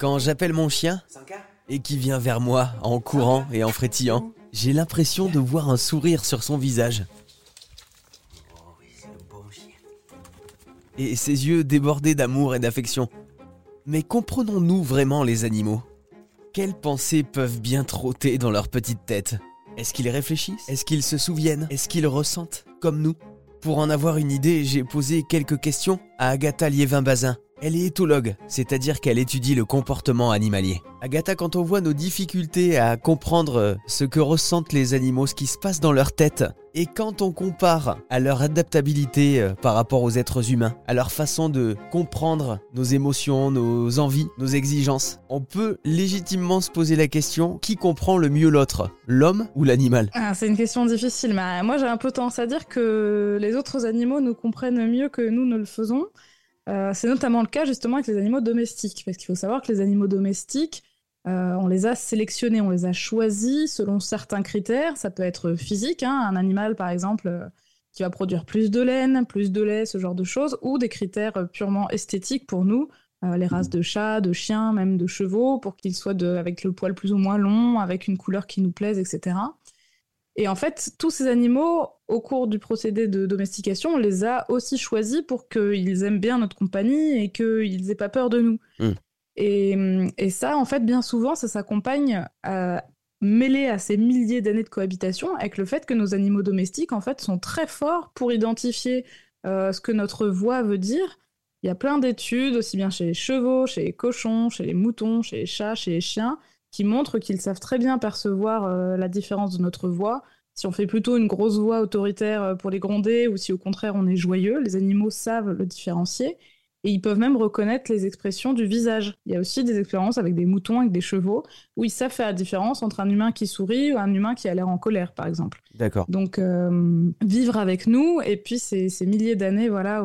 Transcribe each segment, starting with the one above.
Quand j'appelle mon chien et qui vient vers moi en courant et en frétillant, j'ai l'impression de voir un sourire sur son visage. Et ses yeux débordés d'amour et d'affection. Mais comprenons-nous vraiment les animaux? Quelles pensées peuvent bien trotter dans leur petite tête Est-ce qu'ils réfléchissent? Est-ce qu'ils se souviennent? Est-ce qu'ils ressentent comme nous? Pour en avoir une idée, j'ai posé quelques questions à Agatha Liévin-Bazin, elle est éthologue, c'est-à-dire qu'elle étudie le comportement animalier. Agatha, quand on voit nos difficultés à comprendre euh, ce que ressentent les animaux, ce qui se passe dans leur tête, et quand on compare à leur adaptabilité euh, par rapport aux êtres humains, à leur façon de comprendre nos émotions, nos envies, nos exigences, on peut légitimement se poser la question qui comprend le mieux l'autre, l'homme ou l'animal? Ah, C'est une question difficile, mais moi j'ai un peu tendance à dire que les autres animaux nous comprennent mieux que nous ne le faisons. Euh, c'est notamment le cas justement avec les animaux domestiques, parce qu'il faut savoir que les animaux domestiques, euh, on les a sélectionnés, on les a choisis selon certains critères. Ça peut être physique, hein, un animal par exemple euh, qui va produire plus de laine, plus de lait, ce genre de choses, ou des critères purement esthétiques pour nous, les races de chats, de chiens, même de chevaux, pour qu'ils soient avec le poil plus ou moins long, avec une couleur qui nous plaise, etc. Et en fait, tous ces animaux, au cours du procédé de domestication, on les a aussi choisis pour qu'ils aiment bien notre compagnie et qu'ils aient pas peur de nous. Hmm. Et, ça, en fait, bien souvent, ça s'accompagne à, mêlé à ces milliers d'années de cohabitation avec le fait que nos animaux domestiques, en fait, sont très forts pour identifier euh, ce que notre voix veut dire. Il y a plein d'études, aussi bien chez les chevaux, chez les cochons, chez les moutons, chez les chats, chez les chiens, qui montrent qu'ils savent très bien percevoir euh, la différence de notre voix. Si on fait plutôt une grosse voix autoritaire euh, pour les gronder ou si au contraire on est joyeux, les animaux savent le différencier et ils peuvent même reconnaître les expressions du visage. Il y a aussi des expériences avec des moutons, avec des chevaux, où ils savent faire la différence entre un humain qui sourit ou un humain qui a l'air en colère, par exemple. D'accord. Donc, euh, vivre avec nous, et puis ces, ces milliers d'années, voilà,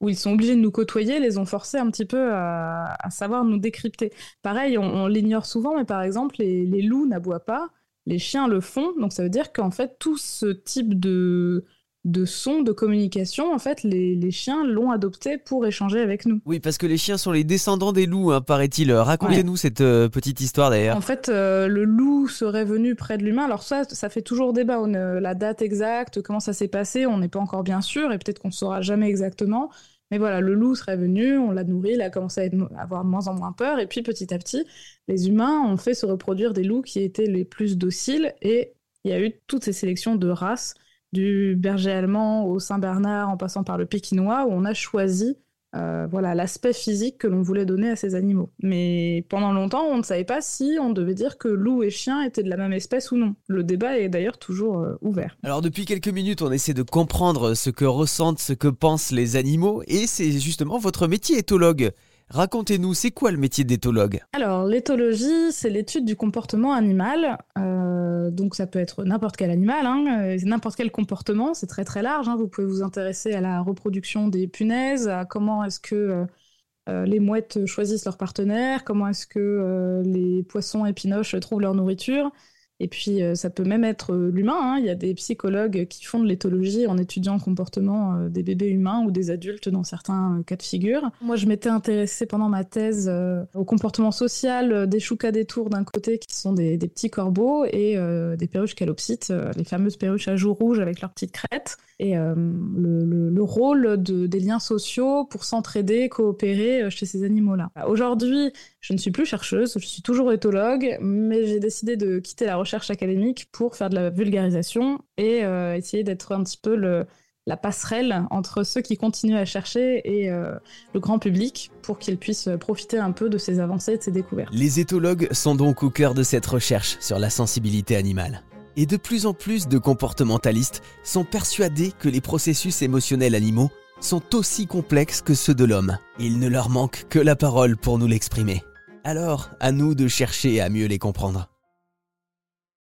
où ils sont obligés de nous côtoyer, les ont forcés un petit peu à, savoir nous décrypter. Pareil, on, l'ignore souvent, mais par exemple, les, loups n'aboient pas, les chiens le font, donc ça veut dire qu'en fait, tout ce type de, de son, de communication, en fait, les, chiens l'ont adopté pour échanger avec nous. Oui, parce que les chiens sont les descendants des loups, hein, paraît-il. Racontez-nous cette euh, petite histoire d'ailleurs. En fait, euh, le loup serait venu près de l'humain. Alors ça, ça fait toujours débat. On, la date exacte, comment ça s'est passé, on n'est pas encore bien sûr, et peut-être qu'on ne saura jamais exactement. Mais voilà, le loup serait venu, on l'a nourri, il a commencé à, avoir de moins en moins peur, et puis petit à petit, les humains ont fait se reproduire des loups qui étaient les plus dociles, et il y a eu toutes ces sélections de races du berger allemand au Saint-Bernard en passant par le pékinois, où on a choisi euh, voilà l'aspect physique que l'on voulait donner à ces animaux. Mais pendant longtemps, on ne savait pas si on devait dire que loup et chien étaient de la même espèce ou non. Le débat est d'ailleurs toujours euh, ouvert. Alors depuis quelques minutes, on essaie de comprendre ce que ressentent, ce que pensent les animaux, et c'est justement votre métier éthologue. Racontez-nous, c'est quoi le métier d'éthologue? Alors, l'éthologie, c'est l'étude du comportement animal. Euh, donc, ça peut être n'importe quel animal, hein, euh, n'importe quel comportement, c'est très très large. Hein. Vous pouvez vous intéresser à la reproduction des punaises, à comment est-ce que euh, les mouettes choisissent leur partenaire, comment est-ce que les poissons épinoches trouvent leur nourriture. Et puis, euh, ça peut même être euh, l'humain. Hein. Il y a des psychologues qui font de l'éthologie en étudiant le comportement euh, des bébés humains ou des adultes dans certains cas de figure. Moi, je m'étais intéressée pendant ma thèse au comportement social des choucas des tours d'un côté, qui sont des, petits corbeaux, et des perruches calopsites, les fameuses perruches à joues rouges avec leurs petites crêtes et le, rôle des liens sociaux pour s'entraider, coopérer chez ces animaux-là. Aujourd'hui, je ne suis plus chercheuse, je suis toujours éthologue, mais j'ai décidé de quitter la recherche académique pour faire de la vulgarisation et euh, essayer d'être un petit peu la passerelle entre ceux qui continuent à chercher et le grand public pour qu'ils puissent profiter un peu de ces avancées et de ces découvertes. Les éthologues sont donc au cœur de cette recherche sur la sensibilité animale. Et de plus en plus de comportementalistes sont persuadés que les processus émotionnels animaux sont aussi complexes que ceux de l'homme. Il ne leur manque que la parole pour nous l'exprimer. Alors, à nous de chercher à mieux les comprendre.